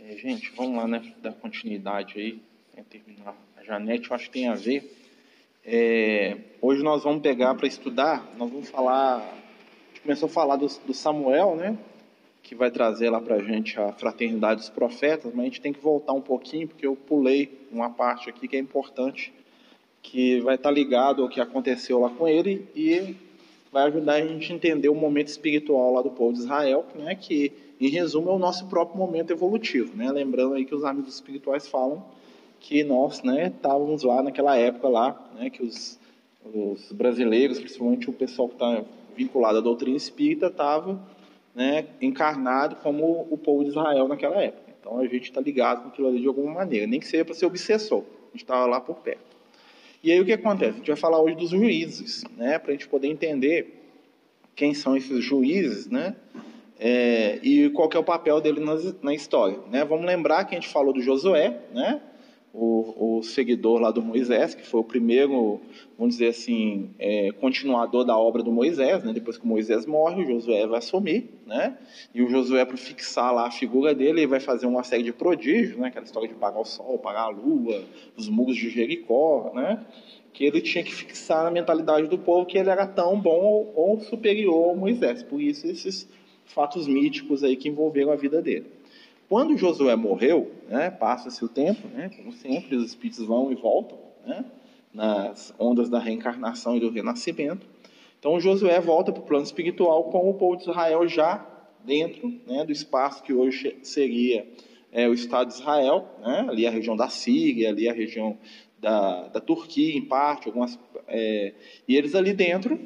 É, gente, vamos lá, né? Dar continuidade aí, né, terminar a Janete, eu acho que tem a ver. É, hoje nós vamos pegar para estudar, nós vamos falar. A gente começou a falar do, do Samuel, né? Que vai trazer lá para a gente a fraternidade dos profetas, mas a gente tem que voltar um pouquinho, porque eu pulei uma parte aqui que é importante, que vai estar tá ligado ao que aconteceu lá com ele e vai ajudar a gente a entender o momento espiritual lá do povo de Israel, né? Que em resumo, é o nosso próprio momento evolutivo, né? Lembrando aí que os amigos espirituais falam que nós, né, estávamos lá naquela época lá, né, que os, os brasileiros, principalmente o pessoal que está vinculado à doutrina espírita, estava né, encarnado como o povo de Israel naquela época. Então a gente está ligado com aquilo ali de alguma maneira, nem que seja para ser obsessor, a gente estava lá por perto. E aí o que acontece? A gente vai falar hoje dos juízes, né, para a gente poder entender quem são esses juízes, né, é, e qual é o papel dele na, na, história. Né? Vamos lembrar que a gente falou do Josué, né? o, o seguidor lá do Moisés, que foi o primeiro, vamos dizer assim, é, continuador da obra do Moisés. Né? Depois que Moisés morre, o Josué vai assumir. Né? E o Josué, para fixar lá a figura dele, ele vai fazer uma série de prodígios, né? aquela história de pagar o sol, pagar a lua, os muros de Jericó, né? que ele tinha que fixar na mentalidade do povo que ele era tão bom ou superior ao Moisés. Por isso esses fatos míticos aí que envolveram a vida dele. Quando Josué morreu, né, passa-se o tempo, né, como sempre, os espíritos vão e voltam, né, nas ondas da reencarnação e do renascimento. Então Josué volta para o plano espiritual com o povo de Israel já dentro né, do espaço que hoje seria é, o Estado de Israel, né, ali a região da Síria, ali a região da, da Turquia, em parte, algumas, é, e eles ali dentro.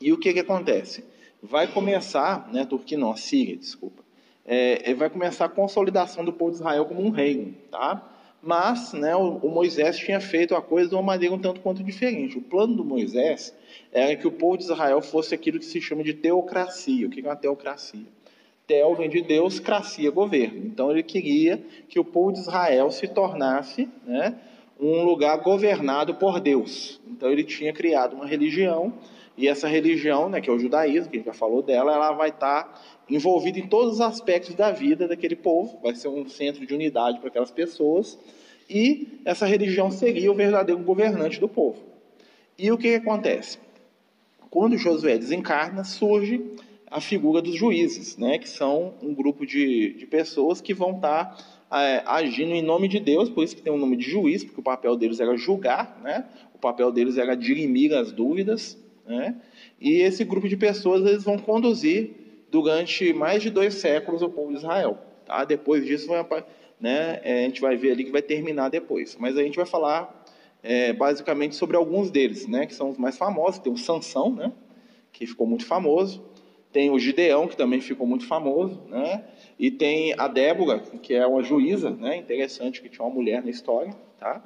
E o que, que acontece? Vai começar, né, Turquia não, Síria, desculpa, é, vai começar a consolidação do povo de Israel como um reino, tá? Mas, né, o, o, Moisés tinha feito a coisa de uma maneira um tanto quanto diferente. O plano do Moisés era que o povo de Israel fosse aquilo que se chama de teocracia. O que é uma teocracia? Teo vem de Deus, cracia, governo. Então ele queria que o povo de Israel se tornasse né, um lugar governado por Deus. Então ele tinha criado uma religião e essa religião, né, que é o judaísmo, que a gente já falou dela, ela vai estar envolvida em todos os aspectos da vida daquele povo, vai ser um centro de unidade para aquelas pessoas, e essa religião seria o verdadeiro governante do povo. E o que, que acontece? Quando Josué desencarna, surge a figura dos juízes, né, que são um grupo de, de pessoas que vão estar é, agindo em nome de Deus, por isso que tem o nome de juiz, porque o papel deles era julgar, né, o papel deles era dirimir as dúvidas, né? E esse grupo de pessoas eles vão conduzir durante mais de dois séculos o povo de Israel. Tá? Depois disso, vai, né, é, a gente vai ver ali que vai terminar depois. Mas a gente vai falar é, basicamente sobre alguns deles, né, que são os mais famosos. Tem o Sansão, né, que ficou muito famoso. Tem o Gideão, que também ficou muito famoso. Né, e tem a Débora, que é uma juíza, né, interessante, que tinha uma mulher na história. Tá?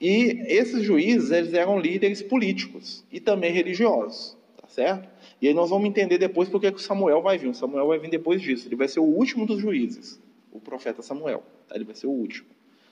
E esses juízes, eles eram líderes políticos e também religiosos, tá certo? E aí nós vamos entender depois porque que o Samuel vai vir. O Samuel vai vir depois disso. Ele vai ser o último dos juízes, o profeta Samuel. Tá? Ele vai ser o último.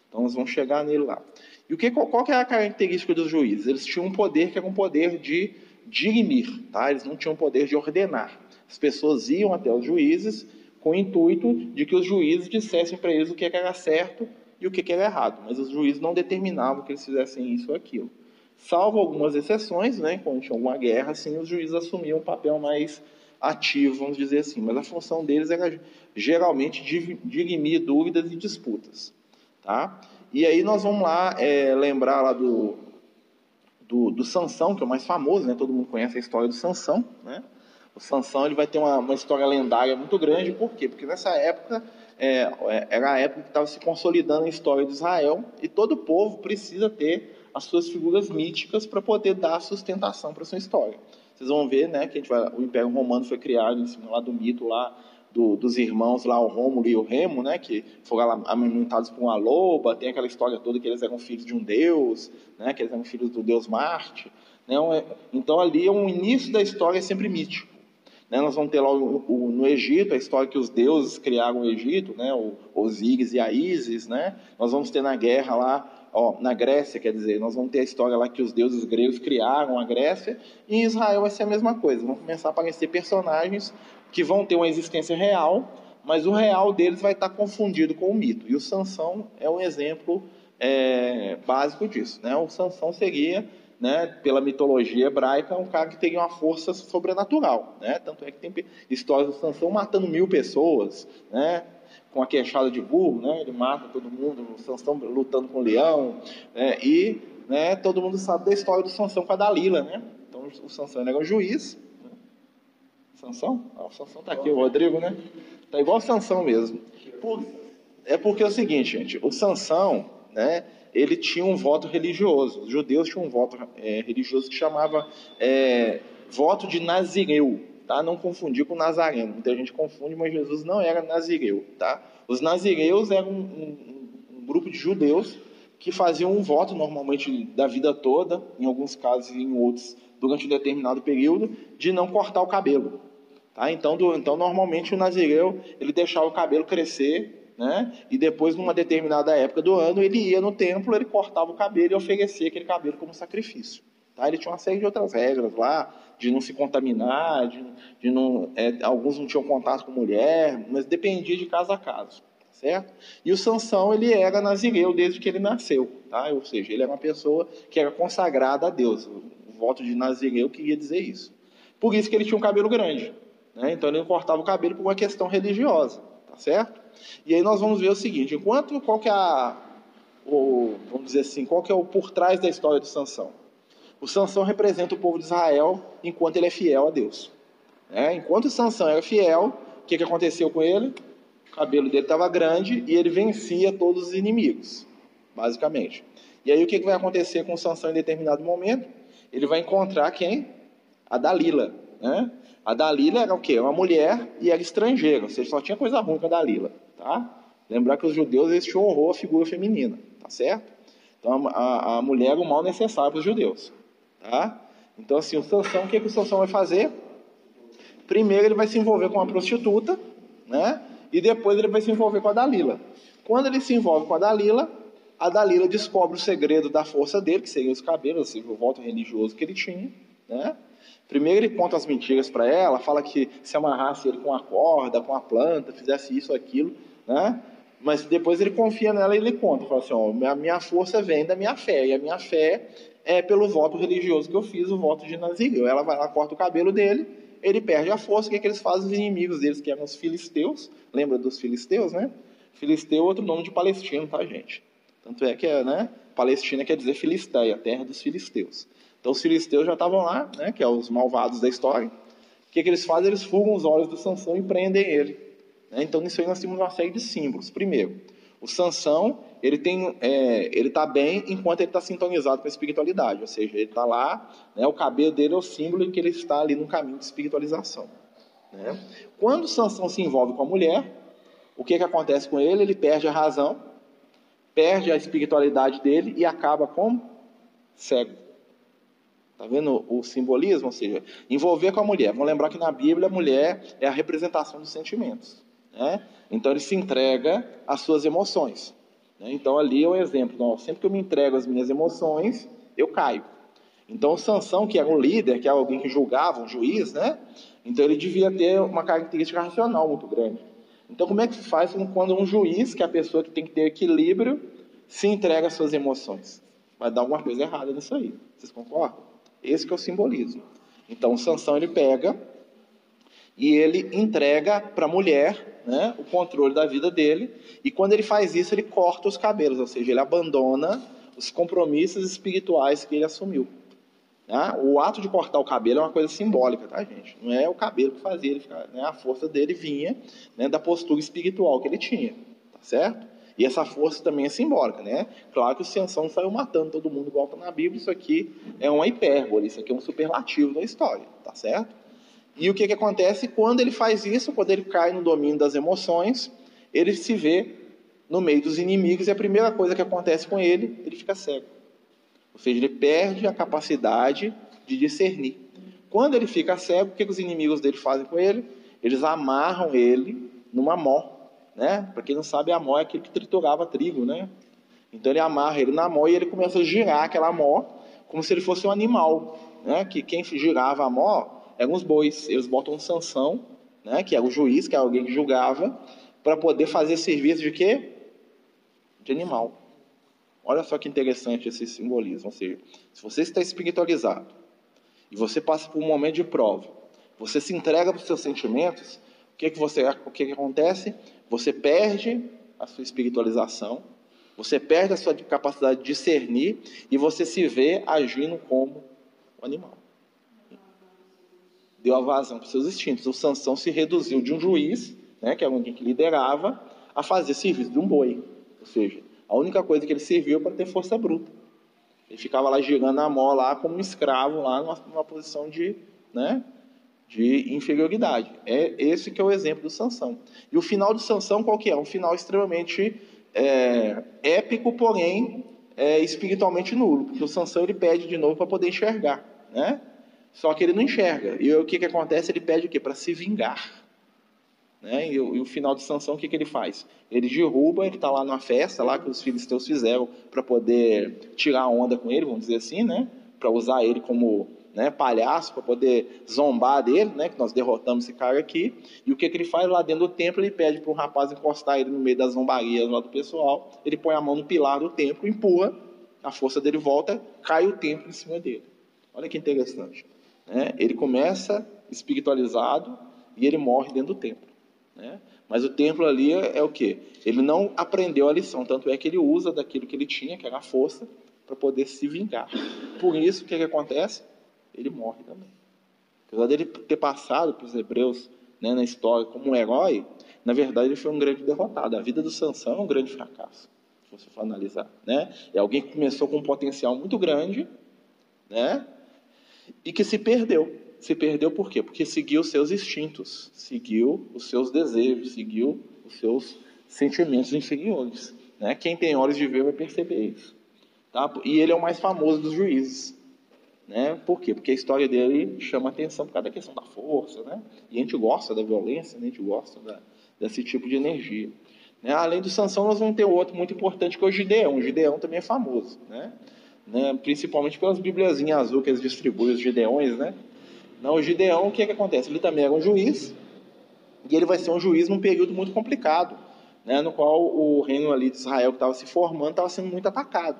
Então nós vamos chegar nele lá. E o que, qual, qual que é a característica dos juízes? Eles tinham um poder que era um poder de dirimir, tá? Eles não tinham poder de ordenar. As pessoas iam até os juízes com o intuito de que os juízes dissessem para eles o que era certo e o que, era errado, mas os juízes não determinavam que eles fizessem isso ou aquilo. Salvo algumas exceções, né, quando tinha alguma guerra, assim, os juízes assumiam um papel mais ativo, vamos dizer assim, mas a função deles era geralmente dirimir dúvidas e disputas. Tá? E aí nós vamos lá é, lembrar lá do, do, do Sansão, que é o mais famoso, né? todo mundo conhece a história do Sansão. Né? O Sansão ele vai ter uma, uma história lendária muito grande, por quê? Porque nessa época é, é, era a época que estava se consolidando a história de Israel e todo povo precisa ter as suas figuras míticas para poder dar sustentação para sua história. Vocês vão ver, né, que vai, o Império Romano foi criado em cima lá do mito lá do, dos irmãos lá, o Rômulo e o Remo, né, que foram amamentados por uma loba, tem aquela história toda que eles eram filhos de um deus, né, que eles eram filhos do deus Marte. Né, então ali é um início da história sempre mítico. Né? Nós vamos ter lá o, o, no Egito a história que os deuses criaram o Egito, né? o Osíris e a Ísis. Né? Nós vamos ter na guerra lá, ó, na Grécia, quer dizer, nós vamos ter a história lá que os deuses gregos criaram a Grécia. E em Israel vai ser a mesma coisa. Vão começar a aparecer personagens que vão ter uma existência real, mas o real deles vai estar confundido com o mito. E o Sansão é um exemplo é, básico disso. Né? O Sansão seria, né, pela mitologia hebraica, um cara que teria uma força sobrenatural. Né? Tanto é que tem histórias do Sansão matando mil pessoas, né? com a queixada de burro, né? ele mata todo mundo, o Sansão lutando com o leão, né? e né, todo mundo sabe da história do Sansão com a Dalila. Né? Então o Sansão era um juiz. Né? Sansão? Ah, o Sansão está aqui, o Rodrigo, né? Está igual o Sansão mesmo. Por... É porque é o seguinte, gente, o Sansão, né, ele tinha um voto religioso. Os judeus tinham um voto é, religioso que chamava é, voto de Nazireu, tá? Não confundir com Nazareno. Muita gente confunde, mas Jesus não era Nazireu, tá? Os Nazireus eram um, um, um grupo de judeus que faziam um voto normalmente da vida toda, em alguns casos e em outros durante um determinado período, de não cortar o cabelo. Tá? Então, do, então, normalmente o nazireu ele deixava o cabelo crescer né? E depois, numa determinada época do ano, ele ia no templo, ele cortava o cabelo e oferecia aquele cabelo como sacrifício. Tá? Ele tinha uma série de outras regras lá, de não se contaminar, de, de não, é, alguns não tinham contato com mulher, mas dependia de caso a caso, certo? E o Sansão ele era nazireu desde que ele nasceu, tá? Ou seja, ele era uma pessoa que era consagrada a Deus. O voto de nazireu queria dizer isso. Por isso que ele tinha um cabelo grande, né? Então ele cortava o cabelo por uma questão religiosa, tá certo? E aí nós vamos ver o seguinte, enquanto qual que é a, o, vamos dizer assim, qual que é o por trás da história de Sansão? O Sansão representa o povo de Israel enquanto ele é fiel a Deus. É, enquanto Sansão era fiel, o que, que aconteceu com ele? O cabelo dele estava grande e ele vencia todos os inimigos, basicamente. E aí o que, que vai acontecer com Sansão em determinado momento? Ele vai encontrar quem? A Dalila. Né? A Dalila era o quê? Uma mulher e era estrangeira, ou seja, só tinha coisa ruim com a Dalila. Tá? Lembrar que os judeus eles tinham horror à figura feminina, tá certo? Então a, a mulher é o mal necessário para os judeus, tá? Então assim, o Sansão, o que, que o Sansão vai fazer? Primeiro ele vai se envolver com uma prostituta, né? E depois ele vai se envolver com a Dalila. Quando ele se envolve com a Dalila, a Dalila descobre o segredo da força dele, que seriam os cabelos, seja, o voto religioso que ele tinha, né? Primeiro ele conta as mentiras para ela, fala que se amarrasse ele com a corda, com a planta, fizesse isso, aquilo, né? Mas depois ele confia nela e ele conta, fala assim, ó, a minha força vem da minha fé, e a minha fé é pelo voto religioso que eu fiz, o voto de Nazireu. Ela vai lá, corta o cabelo dele, ele perde a força, o que, é que eles fazem? Os inimigos deles, que eram os filisteus, lembra dos filisteus, né? Filisteu é outro nome de palestino, tá, gente? Tanto é que, né, Palestina quer dizer Filisteia, terra dos filisteus. Então os filisteus já estavam lá, né, que é os malvados da história. O que, que eles fazem? Eles fugam os olhos do Sansão e prendem ele. Né? Então nisso aí nós temos uma série de símbolos. Primeiro, o Sansão ele tem, é, ele está bem enquanto ele está sintonizado com a espiritualidade, ou seja, ele está lá, né, o cabelo dele é o símbolo de que ele está ali no caminho de espiritualização. Né? Quando o Sansão se envolve com a mulher, o que, que acontece com ele? Ele perde a razão, perde a espiritualidade dele e acaba como cego. Está vendo o simbolismo? Ou seja, envolver com a mulher. Vamos lembrar que na Bíblia a mulher é a representação dos sentimentos. Né? Então ele se entrega às suas emoções. Né? Então ali é um exemplo. Sempre que eu me entrego às minhas emoções, eu caio. Então Sansão, que era um líder, que era alguém que julgava, um juiz, né? Então ele devia ter uma característica racional muito grande. Então como é que se faz quando um juiz, que é a pessoa que tem que ter equilíbrio, se entrega às suas emoções? Vai dar alguma coisa errada nisso aí. Vocês concordam? Esse que é o simbolismo. Então, Sansão ele pega e ele entrega para a mulher né, o controle da vida dele. E quando ele faz isso, ele corta os cabelos, ou seja, ele abandona os compromissos espirituais que ele assumiu. Né? O ato de cortar o cabelo é uma coisa simbólica, tá, gente? Não é o cabelo que fazia ele ficar, né? a força dele vinha né, da postura espiritual que ele tinha, tá certo? E essa força também é simbólica, né? Claro que o Sansão saiu matando todo mundo igual está na Bíblia, isso aqui é uma hipérbole, isso aqui é um superlativo da história, tá certo? E o que, que acontece quando ele faz isso, quando ele cai no domínio das emoções, ele se vê no meio dos inimigos e a primeira coisa que acontece com ele, ele fica cego. Ou seja, ele perde a capacidade de discernir. Quando ele fica cego, o que, que os inimigos dele fazem com ele? Eles amarram ele numa mó né? Para quem não sabe, a mó é aquele que triturava trigo, né? Então ele amarra ele na mó e ele começa a girar aquela mó como se ele fosse um animal, né? Que quem girava a mó eram os bois. Eles botam Sansão né, que era o juiz, que era alguém que julgava, para poder fazer serviço de quê? De animal. Olha só que interessante esse simbolismo. Ou seja, se você está espiritualizado e você passa por um momento de prova, você se entrega para os seus sentimentos, o que, que, você, o que, que acontece? Você perde a sua espiritualização, você perde a sua capacidade de discernir e você se vê agindo como um animal. Deu a vazão para os seus instintos. O Sansão se reduziu de um juiz, né, que era alguém que liderava, a fazer serviço de um boi. Ou seja, a única coisa que ele serviu para ter força bruta. Ele ficava lá girando a mão lá como um escravo lá numa, numa posição de, né, de inferioridade. É esse que é o exemplo do Sansão. E o final do Sansão qual que é? Um final extremamente é, épico, porém é, espiritualmente nulo, porque o Sansão ele pede de novo para poder enxergar, né? Só que ele não enxerga. E o que, que acontece? Ele pede o quê? Para se vingar. Né? E, o, e, o final de Sansão, o que, que ele faz? Ele derruba, ele está lá numa festa lá que os filisteus fizeram para poder tirar a onda com ele, vamos dizer assim, né? Para usar ele como né, palhaço para poder zombar dele, né, que nós derrotamos esse cara aqui. E o que, que ele faz lá dentro do templo? Ele pede para o rapaz encostar ele no meio das zombarias lá do pessoal. Ele põe a mão no pilar do templo, empurra, a força dele volta, cai o templo em cima dele. Olha que interessante. Né? Ele começa espiritualizado e ele morre dentro do templo. Né? Mas o templo ali é, é o que? Ele não aprendeu a lição, tanto é que ele usa daquilo que ele tinha, que era a força, para poder se vingar. Por isso, o que, que acontece? Ele morre também. Apesar dele ter passado para os hebreus né, na história como um herói, na verdade ele foi um grande derrotado. A vida do Sansão é um grande fracasso, se você for analisar. Né? É alguém que começou com um potencial muito grande né, e que se perdeu. Se perdeu por quê? Porque seguiu os seus instintos, seguiu os seus desejos, seguiu os seus sentimentos inferiores. Né? Quem tem olhos de ver vai perceber isso. Tá? E ele é o mais famoso dos juízes. Né? Por quê? Porque a história dele chama atenção por causa da questão da força, né? E a gente gosta da violência, né? a gente gosta da, desse tipo de energia. Né? Além do Sansão, nós vamos ter outro muito importante que é o Gideão. O Gideão também é famoso, né? né? Principalmente pelas bibliazinhas azul que eles distribuem, os Gideões, né? Não, o Gideão, o que, é que acontece? Ele também era um juiz, e ele vai ser um juiz num período muito complicado, né? No qual o reino ali de Israel que estava se formando estava sendo muito atacado.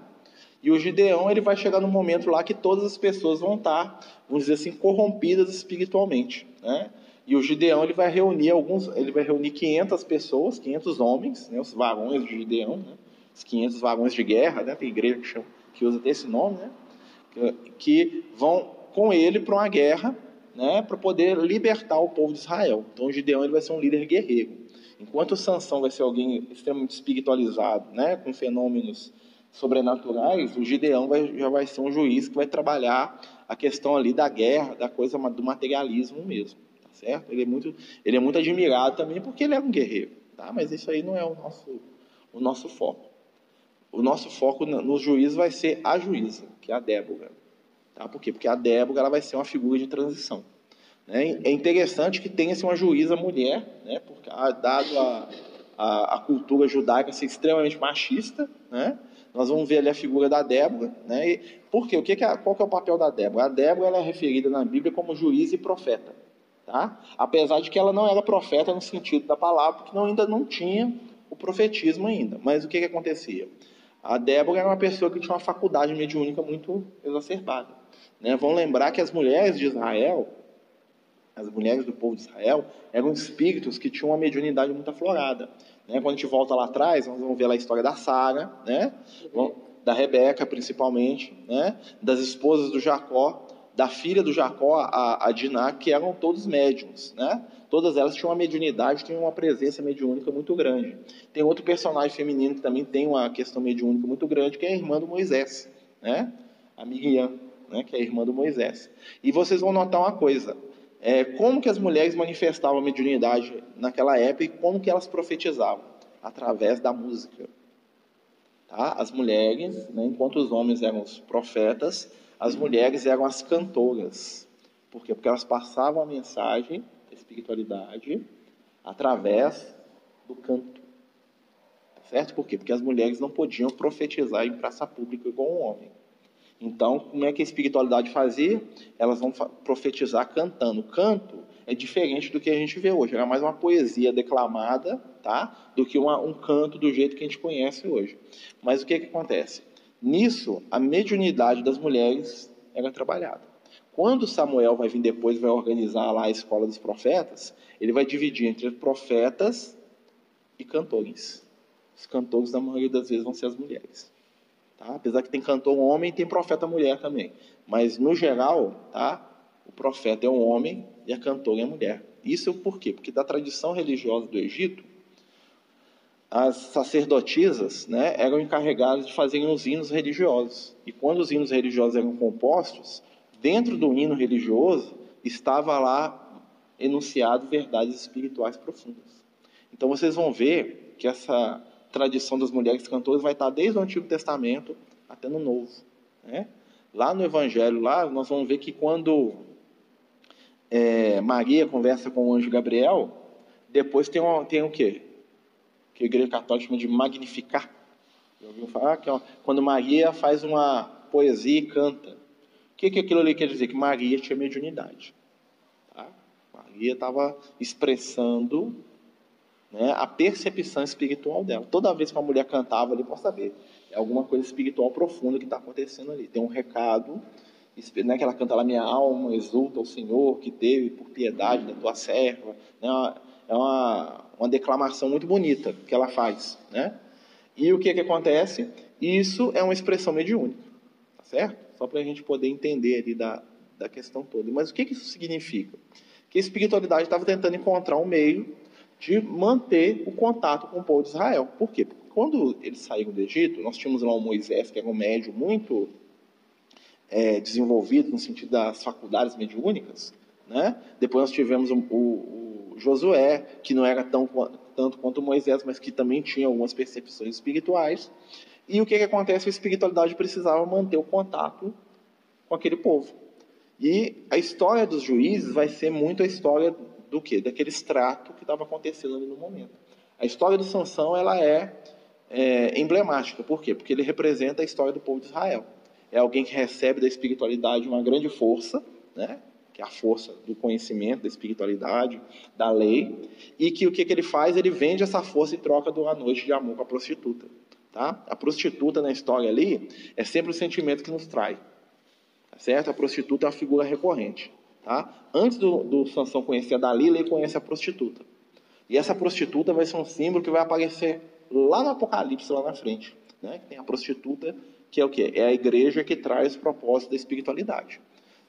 E o Gideão ele vai chegar no momento lá que todas as pessoas vão estar, vamos dizer assim, corrompidas espiritualmente, né? E o Gideão ele vai reunir alguns, ele vai reunir 500 pessoas, 500 homens, né, os varões de Gideão, né, os 500 varões de guerra, né, tem igreja que, chama, que usa esse nome, né, que, que vão com ele para uma guerra, né, para poder libertar o povo de Israel. Então o Gideão ele vai ser um líder guerreiro. Enquanto o Sansão vai ser alguém extremamente espiritualizado, né, com fenômenos sobrenaturais, o Gideão vai, já vai ser um juiz que vai trabalhar a questão ali da guerra, da coisa do materialismo mesmo, tá certo? Ele é muito, ele é muito admirado também porque ele é um guerreiro, tá? Mas isso aí não é o nosso, o nosso foco. O nosso foco no juízo vai ser a juíza, que é a Débora, tá? Por quê? Porque a Débora ela vai ser uma figura de transição. Né? É interessante que tenha assim, uma juíza mulher, né? Porque dado a, a, a cultura judaica ser extremamente machista, né? Nós vamos ver ali a figura da Débora, né? E, por quê? O que que é, qual que é o papel da Débora? A Débora ela é referida na Bíblia como juiz e profeta, tá? Apesar de que ela não era profeta no sentido da palavra, porque não, ainda não tinha o profetismo ainda. Mas o que que acontecia? A Débora era uma pessoa que tinha uma faculdade mediúnica muito exacerbada. Né? Vão lembrar que as mulheres de Israel, as mulheres do povo de Israel, eram espíritos que tinham uma mediunidade muito aflorada. Né? Quando a gente volta lá atrás, nós vamos ver lá a história da Sara, né? da Rebeca principalmente, né? das esposas do Jacó, da filha do Jacó, a, a Diná, que eram todos médiums. Né? Todas elas tinham uma mediunidade, tinham uma presença mediúnica muito grande. Tem outro personagem feminino que também tem uma questão mediúnica muito grande, que é a irmã do Moisés, né? a Miriam, né? que é a irmã do Moisés. E vocês vão notar uma coisa, é, como que as mulheres manifestavam a mediunidade naquela época e como que elas profetizavam? Através da música. Tá? As mulheres, né, enquanto os homens eram os profetas, as mulheres eram as cantoras. Por quê? Porque elas passavam a mensagem da espiritualidade através do canto. Certo? Por quê? Porque as mulheres não podiam profetizar em praça pública igual um homem. Então, como é que a espiritualidade fazia? Elas vão profetizar cantando. O canto é diferente do que a gente vê hoje. Era mais uma poesia declamada, tá? Do que uma, um canto do jeito que a gente conhece hoje. Mas o que, que acontece? Nisso, a mediunidade das mulheres era trabalhada. Quando Samuel vai vir depois, vai organizar lá a escola dos profetas, ele vai dividir entre profetas e cantores. Os cantores, na maioria das vezes, vão ser as mulheres. Tá? Apesar que tem cantor homem, tem profeta mulher também. Mas, no geral, tá? o profeta é um homem e a cantora é mulher. Isso por quê? Porque da tradição religiosa do Egito, as sacerdotisas né, eram encarregadas de fazerem os hinos religiosos. E quando os hinos religiosos eram compostos, dentro do hino religioso estava lá enunciado verdades espirituais profundas. Então vocês vão ver que essa tradição das mulheres cantoras vai estar desde o Antigo Testamento até no Novo. Né? Lá no Evangelho, lá nós vamos ver que quando é, Maria conversa com o anjo Gabriel, depois tem, um, tem o quê? Que a igreja católica chama de magnificar. Já ouviu falar? Que, ó, quando Maria faz uma poesia e canta. O que, que aquilo ali quer dizer? Que Maria tinha mediunidade. Tá? Maria estava expressando né, a percepção espiritual dela. Toda vez que uma mulher cantava ali, pode saber, é alguma coisa espiritual profunda que está acontecendo ali. Tem um recado né, que ela canta lá, minha alma exulta o Senhor que teve por piedade da tua serva. Né, é uma, uma declamação muito bonita que ela faz. Né? E o que, que acontece? Isso é uma expressão mediúnica, tá certo? Só para a gente poder entender ali da, da questão toda. Mas o que, que isso significa? Que a espiritualidade estava tentando encontrar um meio de manter o contato com o povo de Israel. Por quê? Porque quando eles saíram do Egito, nós tínhamos lá o Moisés, que era um médio muito é, desenvolvido no sentido das faculdades mediúnicas. Né? Depois nós tivemos o, o, o Josué, que não era tão, tanto quanto Moisés, mas que também tinha algumas percepções espirituais. E o que, que acontece? A espiritualidade precisava manter o contato com aquele povo. E a história dos juízes vai ser muito a história do quê? Daquele extrato que estava acontecendo ali no momento. A história do Sansão ela é, é emblemática. Por quê? Porque ele representa a história do povo de Israel é alguém que recebe da espiritualidade uma grande força, né? que é a força do conhecimento, da espiritualidade, da lei, e que o que, que ele faz? Ele vende essa força e troca do a noite de amor com a prostituta. Tá? A prostituta na história ali é sempre o sentimento que nos trai. Tá certo? A prostituta é uma figura recorrente. Tá? Antes do, do Sansão conhecer a Dalila, ele conhece a prostituta. E essa prostituta vai ser um símbolo que vai aparecer lá no Apocalipse, lá na frente. Né? Tem a prostituta que é o que? É a igreja que traz o propósito da espiritualidade.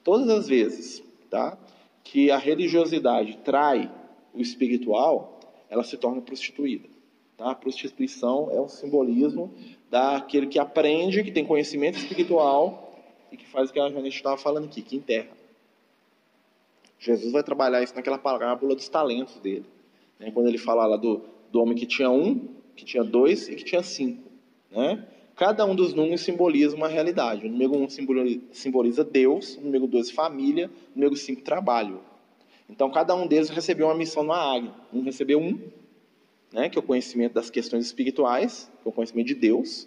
Todas as vezes tá, que a religiosidade trai o espiritual, ela se torna prostituída. Tá? A prostituição é um simbolismo daquele que aprende, que tem conhecimento espiritual e que faz o que a gente estava falando aqui, que enterra. Jesus vai trabalhar isso naquela parábola dos talentos dele. Né? Quando ele fala lá do, do homem que tinha um, que tinha dois e que tinha cinco. Né? Cada um dos números simboliza uma realidade. O número 1 um simboliza Deus, o número 2 família, o número 5 trabalho. Então cada um deles recebeu uma missão na área. Um recebeu um, né, que é o conhecimento das questões espirituais, que é o conhecimento de Deus.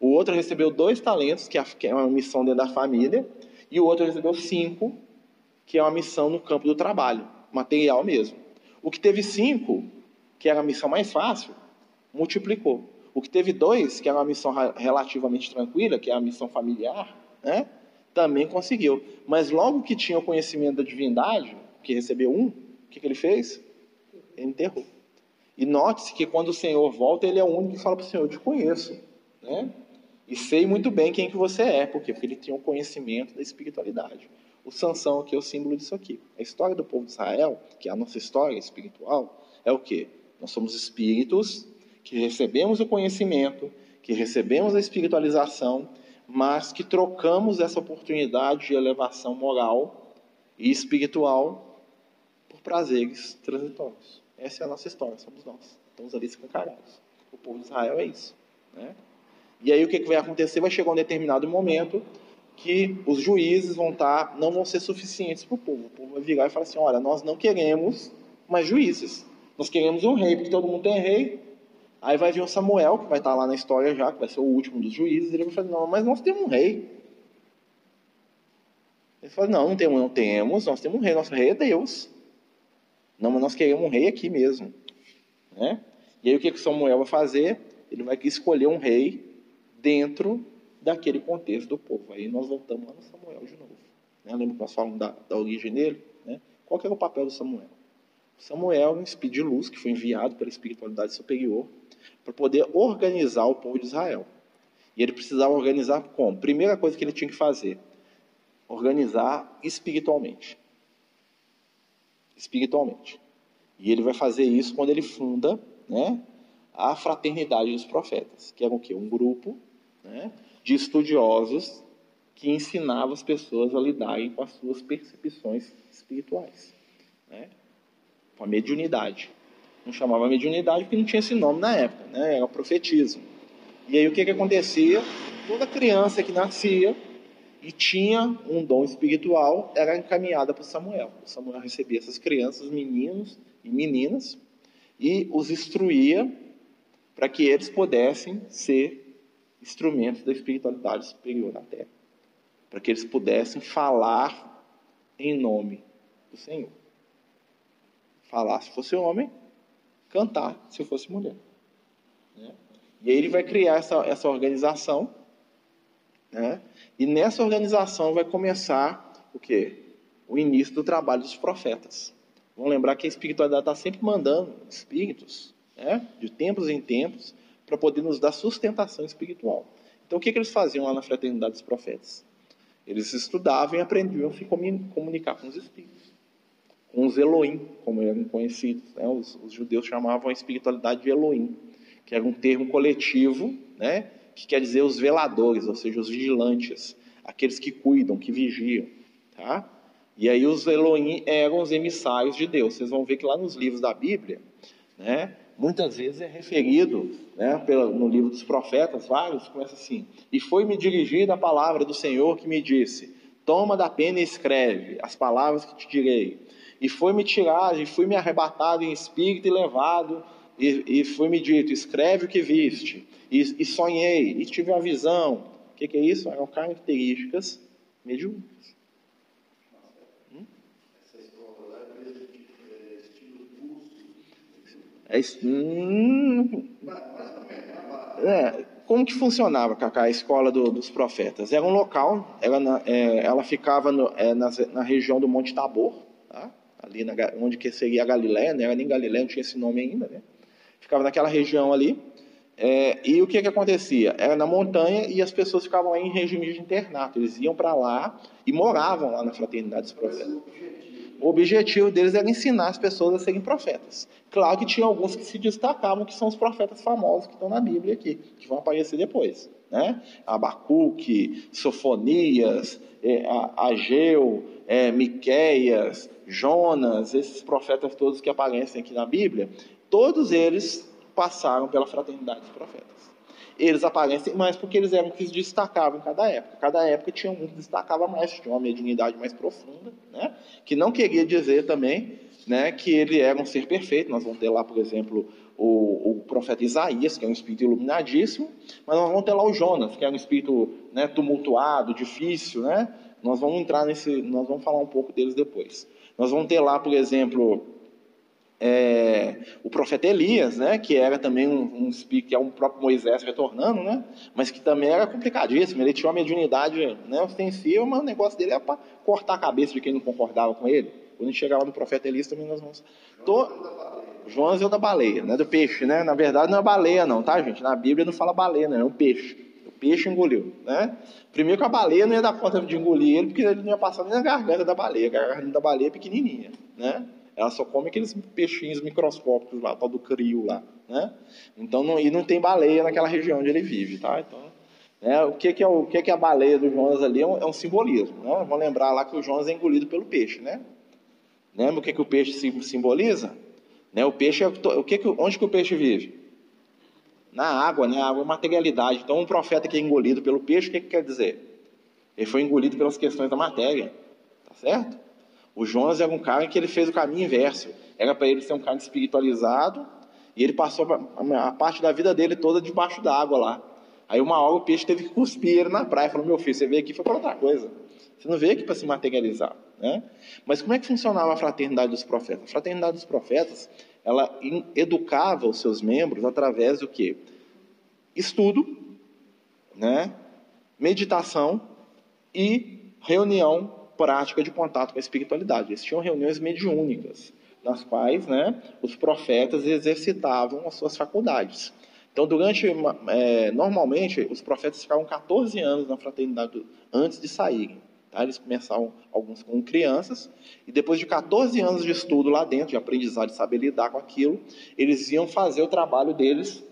O outro recebeu dois talentos, que é uma missão dentro da família. E o outro recebeu cinco, que é uma missão no campo do trabalho, material mesmo. O que teve cinco, que era a missão mais fácil, multiplicou. O que teve dois, que era uma missão relativamente tranquila, que é a missão familiar, né? também conseguiu. Mas logo que tinha o conhecimento da divindade, que recebeu um, o que, que ele fez? Ele enterrou. E note-se que quando o Senhor volta, ele é o único que fala para o Senhor, eu te conheço. Né? E sei muito bem quem que você é. Por quê? Porque ele tinha o um conhecimento da espiritualidade. O Sansão aqui é o símbolo disso aqui. A história do povo de Israel, que é a nossa história espiritual, é o quê? Nós somos espíritos que recebemos o conhecimento, que recebemos a espiritualização, mas que trocamos essa oportunidade de elevação moral e espiritual por prazeres transitórios. Essa é a nossa história, somos nós. Estamos ali escancarados. O povo de Israel é isso. Né? E aí o que, que vai acontecer? Vai chegar um determinado momento que os juízes vão estar, não vão ser suficientes para o povo. O povo vai virar e falar assim: olha, nós não queremos mais juízes. Nós queremos um rei, porque todo mundo tem rei, Aí vai vir o Samuel, que vai estar lá na história já, que vai ser o último dos juízes, ele vai falar, não, mas nós temos um rei. Ele fala, não, não temos, não temos, nós temos um rei, nosso rei é Deus. Não, mas nós queremos um rei aqui mesmo. Né? E aí o que, que Samuel vai fazer? Ele vai escolher um rei dentro daquele contexto do povo. Aí nós voltamos lá no Samuel de novo. Né? Lembra que nós falamos da, da origem dele? Né? Qual que era o papel do Samuel? Samuel um espírito de luz que foi enviado pela espiritualidade superior para poder organizar o povo de Israel. E ele precisava organizar como? Primeira coisa que ele tinha que fazer: organizar espiritualmente. Espiritualmente. E ele vai fazer isso quando ele funda né, a Fraternidade dos Profetas, que era o quê? Um grupo né, de estudiosos que ensinava as pessoas a lidarem com as suas percepções espirituais. Né, com a mediunidade. Não chamava mediunidade porque não tinha esse nome na época, né, era profetismo. E aí o que, que acontecia? Toda criança que nascia e tinha um dom espiritual era encaminhada para Samuel. O Samuel recebia essas crianças, meninos e meninas, e os instruía para que eles pudessem ser instrumentos da espiritualidade superior na terra, para que eles pudessem falar em nome do Senhor. Falar se fosse homem, cantar se fosse mulher. Né? E aí ele vai criar essa, essa organização, né? e nessa organização vai começar o quê? O início do trabalho dos profetas. Vamos lembrar que a espiritualidade está sempre mandando espíritos, né? de tempos em tempos, para poder nos dar sustentação espiritual. Então o que, que eles faziam lá na Fraternidade dos Profetas? Eles estudavam e aprendiam a se comunicar com os espíritos, com os Elohim, como eram conhecidos. Né? Os, os judeus chamavam a espiritualidade de Elohim que era um termo coletivo, né, que quer dizer os veladores, ou seja, os vigilantes, aqueles que cuidam, que vigiam, tá? E aí os Elohim eram os emissários de Deus. Vocês vão ver que lá nos livros da Bíblia, né, muitas vezes é referido, né, no livro dos profetas, vários, começa assim: E foi-me dirigida a palavra do Senhor que me disse: Toma da pena e escreve as palavras que te direi. E foi-me tirado, e fui-me arrebatado em espírito e levado e, e foi-me dito: escreve o que viste, e, e sonhei, e tive uma visão. O que, que é isso? São características mediúnicas. É, hum, é, como que funcionava, Cacá, a escola do, dos profetas? Era um local, ela, é, ela ficava no, é, na, na, região do Monte Tabor, tá? ali na, onde que seria a Galiléia, não era nem Galiléia, não tinha esse nome ainda, né? ficava naquela região ali. É, e o que, que acontecia? Era na montanha e as pessoas ficavam em regime de internato. Eles iam para lá e moravam lá na fraternidade dos profetas. O objetivo deles era ensinar as pessoas a serem profetas. Claro que tinha alguns que se destacavam, que são os profetas famosos que estão na Bíblia aqui, que vão aparecer depois. Né? Abacuque, Sofonias, é, Ageu, é, Miqueias, Jonas, esses profetas todos que aparecem aqui na Bíblia, Todos eles passaram pela fraternidade dos profetas. Eles aparecem mais porque eles eram que se destacavam em cada época. Cada época tinha um que destacava mais, tinha uma mediunidade mais profunda, né? que não queria dizer também né, que ele era um ser perfeito. Nós vamos ter lá, por exemplo, o, o, profeta Isaías, que é um espírito iluminadíssimo, mas nós vamos ter lá o Jonas, que é um espírito né, tumultuado, difícil, né? Nós vamos entrar nesse, nós vamos falar um pouco deles depois. Nós vamos ter lá, por exemplo, é, o profeta Elias, né, que era também um, um que é um próprio Moisés retornando, né, mas que também era complicadíssimo. Ele tinha uma mediunidade né, ostensiva, mas o negócio dele era para cortar a cabeça de quem não concordava com ele. Quando a gente chegava no profeta Elias, também nós vamos. Tô... João é da baleia, né, do peixe, né? Na verdade não é baleia, não, tá, gente? Na Bíblia não fala baleia, não, é um peixe. O peixe engoliu, né? Primeiro que a baleia não ia dar conta de engolir ele, porque ele não ia passar nem na garganta da baleia. A garganta da baleia é pequenininha, né? Ela só come aqueles peixinhos microscópicos lá, tal do crio lá, né? Então, não, e não tem baleia naquela região onde ele vive, tá? Então, né, o que, que, é, o que, que é a baleia do Jonas ali é um, é um simbolismo, né? Vamos lembrar lá que o Jonas é engolido pelo peixe, né? Lembra o que, que o peixe simboliza? Né, o peixe é o que, que onde que o peixe vive? Na água, né? A água é materialidade. Então, um profeta que é engolido pelo peixe, o que, que quer dizer? Ele foi engolido pelas questões da matéria, tá certo? O Jonas era um cara que ele fez o caminho inverso. Era para ele ser um cara espiritualizado e ele passou a parte da vida dele toda debaixo d'água lá. Aí uma hora o peixe teve que cuspir ele na praia. Falou: Meu filho, você veio aqui foi para outra coisa. Você não veio aqui para se materializar. Né? Mas como é que funcionava a fraternidade dos profetas? A fraternidade dos profetas, ela educava os seus membros através do que? Estudo, né? meditação e reunião prática de contato com a espiritualidade. Eles tinham reuniões mediúnicas, nas quais né, os profetas exercitavam as suas faculdades. Então, durante, é, normalmente, os profetas ficavam 14 anos na fraternidade antes de saírem. Tá? Eles começavam, alguns com crianças, e depois de 14 anos de estudo lá dentro, de aprendizado, de saber lidar com aquilo, eles iam fazer o trabalho deles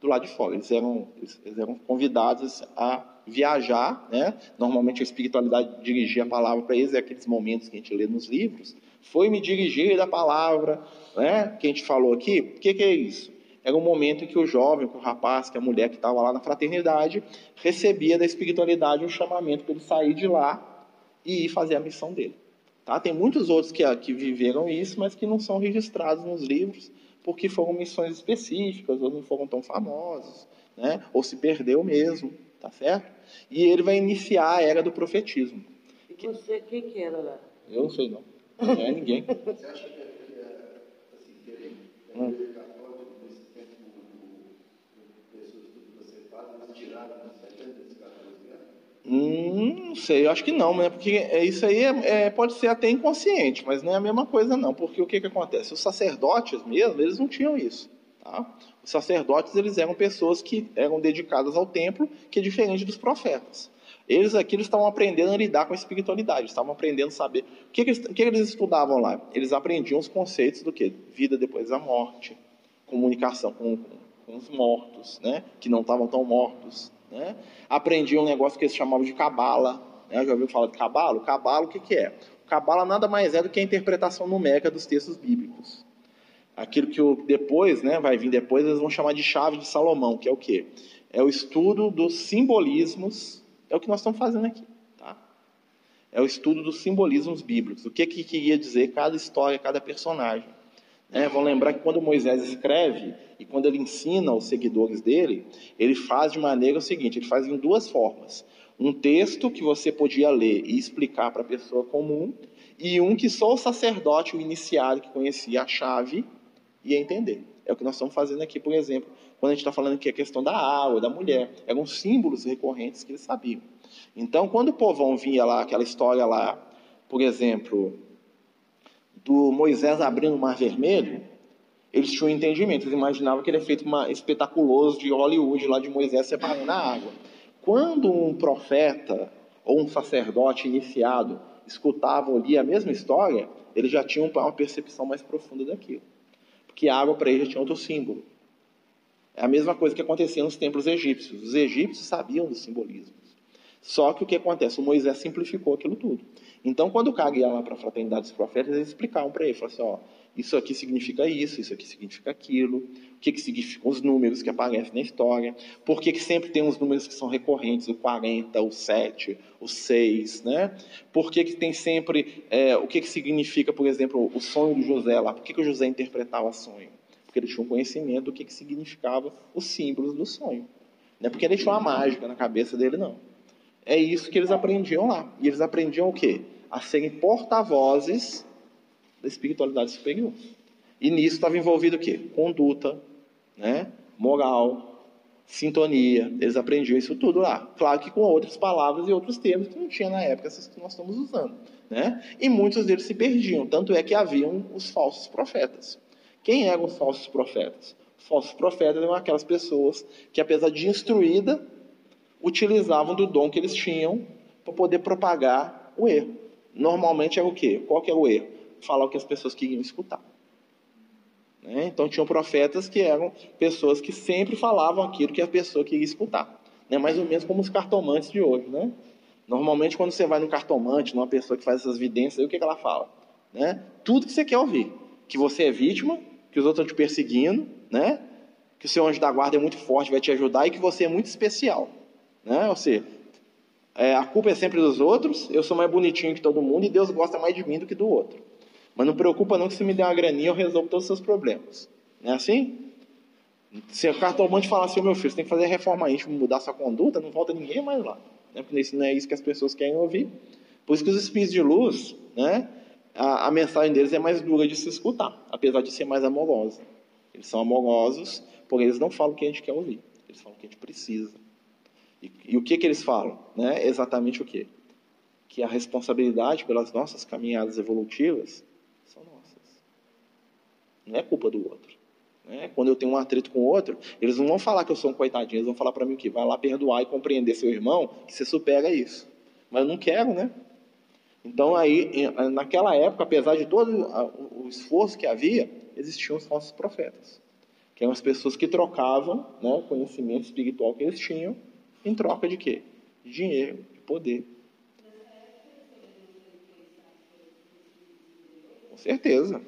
do lado de fora. Eles eram, eles eram convidados a viajar, né? Normalmente a espiritualidade dirigia a palavra para eles, é aqueles momentos que a gente lê nos livros. Foi me dirigir a palavra, né? Que a gente falou aqui. O que, que é isso? Era um momento em que o jovem, que o rapaz, que a mulher que estava lá na fraternidade, recebia da espiritualidade um chamamento para ele sair de lá e ir fazer a missão dele. Tá? Tem muitos outros que, que viveram isso, mas que não são registrados nos livros, porque foram missões específicas, ou não foram tão famosos, né? ou se perdeu mesmo, tá certo? E ele vai iniciar a era do profetismo. E você, quem que era lá? Eu não sei não. Não é ninguém. Você acha que era assim, que hum. Hum, não sei, eu acho que não, né? Porque é, isso aí é, é, pode ser até inconsciente, mas não é a mesma coisa não, porque o que, que acontece? Os sacerdotes mesmo, eles não tinham isso. Tá? Sacerdotes, eles eram pessoas que eram dedicadas ao templo, que é diferente dos profetas. Eles aqui eles estavam aprendendo a lidar com a espiritualidade, estavam aprendendo a saber. O que, que, eles, que eles estudavam lá? Eles aprendiam os conceitos do que? Vida depois da morte, comunicação com, com os mortos, né? que não estavam tão mortos, né? Aprendi um negócio que eles chamavam de cabala. Né? Já ouviu falar de cabala? O cabala, o que, que é? Cabala nada mais é do que a interpretação numérica dos textos bíblicos. Aquilo que depois, né, vai vir depois, eles vão chamar de chave de Salomão, que é o quê? É o estudo dos simbolismos, é o que nós estamos fazendo aqui. Tá? É o estudo dos simbolismos bíblicos. O que, que queria dizer cada história, cada personagem. É, vão lembrar que quando Moisés escreve e quando ele ensina os seguidores dele, ele faz de maneira o seguinte: ele faz em duas formas. Um texto que você podia ler e explicar para a pessoa comum, e um que só o sacerdote, o iniciado, que conhecia a chave, ia entender. É o que nós estamos fazendo aqui, por exemplo, quando a gente está falando aqui a questão da água, da mulher. Eram símbolos recorrentes que eles sabiam. Então, quando o povão vinha lá, aquela história lá, por exemplo, do Moisés abrindo o Mar Vermelho, eles tinham um entendimento, eles imaginavam que ele é feito uma, espetaculoso de Hollywood, lá de Moisés separando a água. Quando um profeta ou um sacerdote iniciado escutavam ali a mesma história, eles já tinham uma percepção mais profunda daquilo. Porque a água para eles já tinha outro símbolo. É a mesma coisa que acontecia nos templos egípcios. Os egípcios sabiam dos simbolismos. Só que o que acontece? O Moisés simplificou aquilo tudo. Então, quando o cara ia lá para a fraternidade dos profetas, eles explicavam para ele, falavam assim, ó, isso aqui significa isso, isso aqui significa aquilo, que, que significam os números que aparecem na história, por que, que sempre tem uns números que são recorrentes, o 40, o 7, o 6, né? Por que, que tem sempre, é, o que, que significa, por exemplo, o sonho do José lá, por que, que o José interpretava sonho? Porque ele tinha um conhecimento do que, que significava os símbolos do sonho. Não é porque ele tinha uma mágica na cabeça dele, não. É isso que eles aprendiam lá. E eles aprendiam o quê? A serem porta-vozes da espiritualidade superior. E nisso estava envolvido o quê? Conduta, né? moral, sintonia. Eles aprendiam isso tudo lá. Claro que com outras palavras e outros termos que não tinha na época essas que nós estamos usando. Né? E muitos deles se perdiam. Tanto é que haviam os falsos profetas. Quem eram os falsos profetas? Os falsos profetas eram aquelas pessoas que, apesar de instruída, utilizavam do dom que eles tinham para poder propagar o erro. Normalmente é o quê? Qual que é o erro? Falar o que as pessoas queriam escutar. Né? Então tinham profetas que eram pessoas que sempre falavam aquilo que a pessoa queria escutar. Né? Mais ou menos como os cartomantes de hoje. Né? Normalmente quando você vai no cartomante, numa pessoa que faz essas vidências, o que, que ela fala? Né? Tudo que você quer ouvir. Que você é vítima, que os outros estão te perseguindo, né? que o seu anjo da guarda é muito forte, vai te ajudar e que você é muito especial. Né? Ou seja, é, a culpa é sempre dos outros, eu sou mais bonitinho que todo mundo e Deus gosta mais de mim do que do outro. Mas não preocupa não que se me der uma graninha eu resolvo todos os seus problemas. Não é assim? Se o cartomante falar assim, meu filho, você tem que fazer reforma íntima, mudar sua conduta, não volta ninguém mais lá. Né? Porque não é isso que as pessoas querem ouvir. Por isso que os espíritos de luz, né, a, a mensagem deles é mais dura de se escutar, apesar de ser mais amorosa. Eles são amorosos, porém eles não falam o que a gente quer ouvir. Eles falam o que a gente precisa. E, e o que, que eles falam? Né? Exatamente o quê? Que a responsabilidade pelas nossas caminhadas evolutivas. Não é culpa do outro. Né? Quando eu tenho um atrito com o outro, eles não vão falar que eu sou um coitadinho, eles vão falar para mim o quê? Vai lá perdoar e compreender seu irmão, que você supera isso. Mas eu não quero, né? Então, aí, naquela época, apesar de todo o esforço que havia, existiam os falsos profetas, que eram as pessoas que trocavam né, o conhecimento espiritual que eles tinham em troca de quê? De dinheiro, de poder. Com certeza.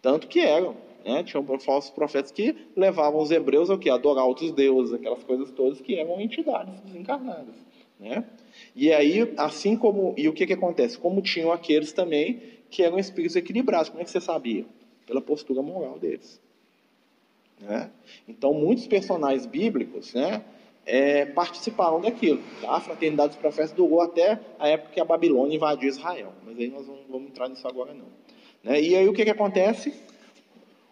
Tanto que eram. Né? Tinham falsos profetas que levavam os hebreus ao que? Adorar outros deuses, aquelas coisas todas que eram entidades desencarnadas. Né? E aí, assim como. E o que, que acontece? Como tinham aqueles também que eram espíritos equilibrados. Como é que você sabia? Pela postura moral deles. Né? Então, muitos personagens bíblicos né, é, participaram daquilo. A fraternidade dos profetas durou até a época que a Babilônia invadiu Israel. Mas aí nós não vamos entrar nisso agora, não. Né? E aí o que, que acontece?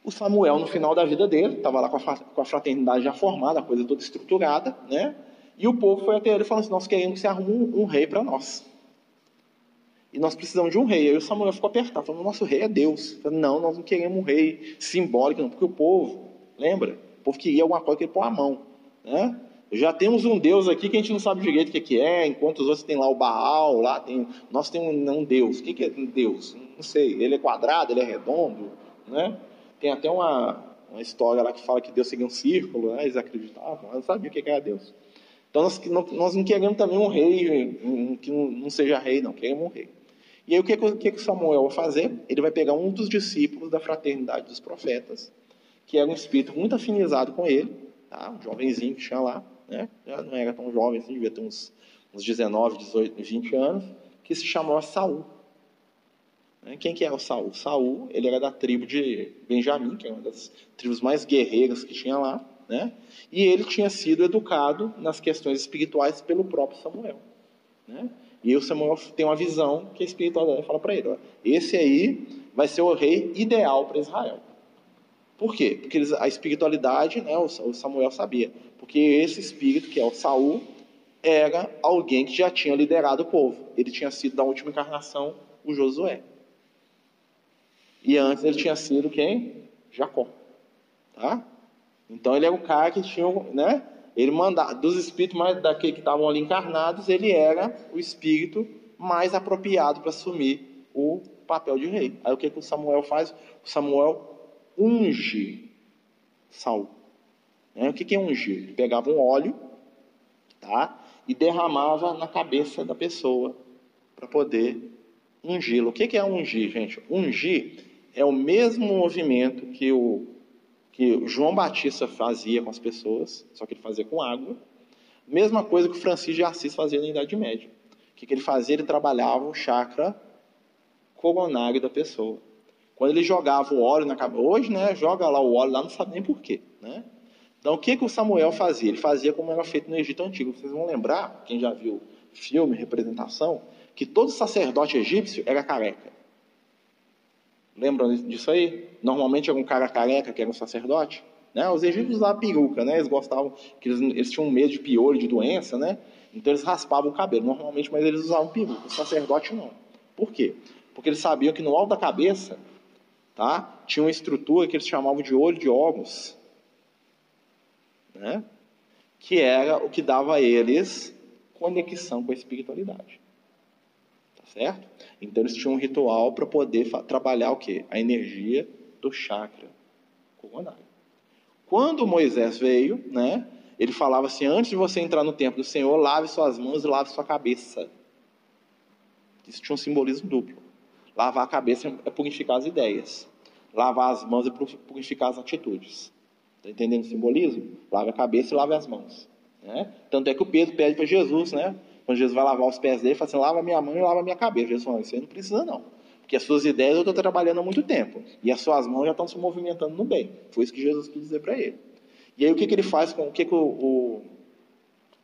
O Samuel, no final da vida dele, estava lá com a fraternidade já formada, a coisa toda estruturada, né? E o povo foi até ele falou assim: Nós queremos que você arrume um, um rei para nós. E nós precisamos de um rei. Aí o Samuel ficou apertado, falando: Nosso rei é Deus. Falei, não, nós não queremos um rei simbólico, não, porque o povo, lembra? O povo queria alguma coisa que ele pôr a mão. Né? Já temos um Deus aqui que a gente não sabe direito o que é, enquanto os outros têm lá o Baal, lá tem, nós temos um, um Deus. O que é Deus? Não sei. Ele é quadrado, ele é redondo, né? Tem até uma, uma história lá que fala que Deus seguia um círculo, né? eles acreditavam, não sabiam o que era Deus. Então nós não, nós não queremos também um rei que não seja rei, não, queremos um rei. E aí o que, que, que Samuel vai fazer? Ele vai pegar um dos discípulos da fraternidade dos profetas, que era um espírito muito afinizado com ele, tá? um jovenzinho que tinha lá, né? já não era tão jovem assim, devia ter uns, uns 19, 18, 20 anos, que se chamava Saul. Né? Quem que era o Saul? Saul, ele era da tribo de Benjamim, que é uma das tribos mais guerreiras que tinha lá, né? E ele tinha sido educado nas questões espirituais pelo próprio Samuel. Né? E o Samuel tem uma visão que a espiritualidade fala para ele: ó, esse aí vai ser o rei ideal para Israel. Por quê? Porque eles, a espiritualidade, né, o Samuel sabia. Porque esse espírito, que é o Saul, era alguém que já tinha liderado o povo. Ele tinha sido, da última encarnação, o Josué. E antes ele tinha sido quem? Jacó. Tá? Então ele era o cara que tinha, né? Ele mandava, dos espíritos mais daqueles que estavam ali encarnados, ele era o espírito mais apropriado para assumir o papel de rei. Aí o que, que o Samuel faz? O Samuel unge Saul. Né? O que, que é ungir? Ele pegava um óleo, tá? E derramava na cabeça da pessoa para poder ungí-lo. O que, que é ungir, gente? Ungir é o mesmo movimento que o que João Batista fazia com as pessoas, só que ele fazia com água. Mesma coisa que o Francisco de Assis fazia na Idade Média. O que, que ele fazia? Ele trabalhava o chakra coronário da pessoa. Quando ele jogava o óleo na cabeça, hoje, né, joga lá o óleo lá, não sabe nem porquê, né? Então, o que, que o Samuel fazia? Ele fazia como era feito no Egito Antigo. Vocês vão lembrar, quem já viu filme, representação, que todo sacerdote egípcio era careca. Lembram disso aí? Normalmente era um cara careca que era um sacerdote. Né? Os egípcios usavam peruca, né? Eles gostavam, que eles, eles tinham medo de piolho, de doença, né? Então eles raspavam o cabelo normalmente, mas eles usavam peruca. O sacerdote não. Por quê? Porque eles sabiam que no alto da cabeça, tá? Tinha uma estrutura que eles chamavam de olho de órgãos, né? Que era o que dava a eles conexão com a espiritualidade certo? Então eles tinham um ritual para poder trabalhar o quê? A energia do chakra coronário. Quando Moisés veio, né, ele falava assim: antes de você entrar no templo do Senhor, lave suas mãos e lave sua cabeça. Isso tinha um simbolismo duplo. Lavar a cabeça é purificar as ideias. Lavar as mãos é purificar as atitudes. Está entendendo o simbolismo? Lave a cabeça e lave as mãos. Né? Tanto é que o Pedro pede para Jesus, né? Quando Jesus vai lavar os pés dele, ele fala assim: lava minha mão e lava minha cabeça. Jesus fala: você não precisa não. Porque as suas ideias eu estou trabalhando há muito tempo. E as suas mãos já estão se movimentando no bem. Foi isso que Jesus quis dizer para ele. E aí o que, que ele faz com. O que, que o, o,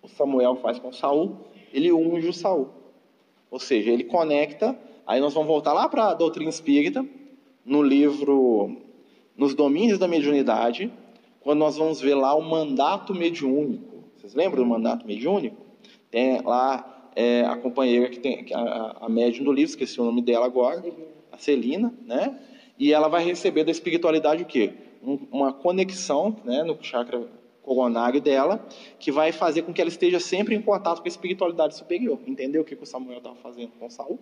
o Samuel faz com Saul? Ele unge o Saul. Ou seja, ele conecta. Aí nós vamos voltar lá para a doutrina espírita, no livro Nos Domínios da Mediunidade, quando nós vamos ver lá o mandato mediúnico. Vocês lembram do mandato mediúnico? Tem lá é, a companheira que tem a, a médium do livro, esqueci o nome dela agora, a Celina, né? E ela vai receber da espiritualidade o quê? Um, uma conexão, né, no chakra coronário dela, que vai fazer com que ela esteja sempre em contato com a espiritualidade superior. Entendeu o que, que o Samuel estava fazendo com Saul?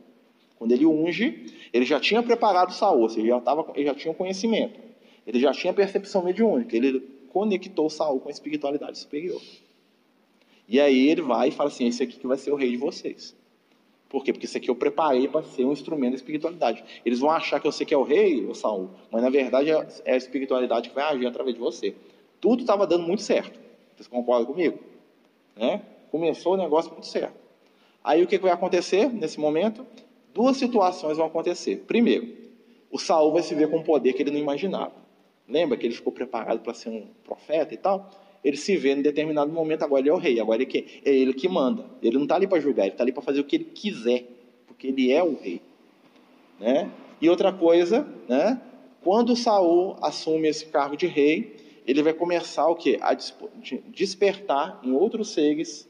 Quando ele unge, ele já tinha preparado Saul, ou seja, ele já, tava, ele já tinha conhecimento, ele já tinha percepção mediúnica, ele conectou Saul com a espiritualidade superior. E aí ele vai e fala assim: esse aqui que vai ser o rei de vocês. Por quê? Porque esse aqui eu preparei para ser um instrumento da espiritualidade. Eles vão achar que você que é o rei, o Saul, mas na verdade é, é a espiritualidade que vai agir através de você. Tudo estava dando muito certo. Vocês concordam comigo? Né? Começou o negócio muito certo. Aí o que vai acontecer nesse momento? Duas situações vão acontecer. Primeiro, o Saul vai se ver com um poder que ele não imaginava. Lembra que ele ficou preparado para ser um profeta e tal? Ele se vê em determinado momento, agora ele é o rei, agora ele é ele que manda. Ele não está ali para julgar, ele está ali para fazer o que ele quiser, porque ele é o rei. Né? E outra coisa, né? quando Saul assume esse cargo de rei, ele vai começar o quê? A despertar em outros seres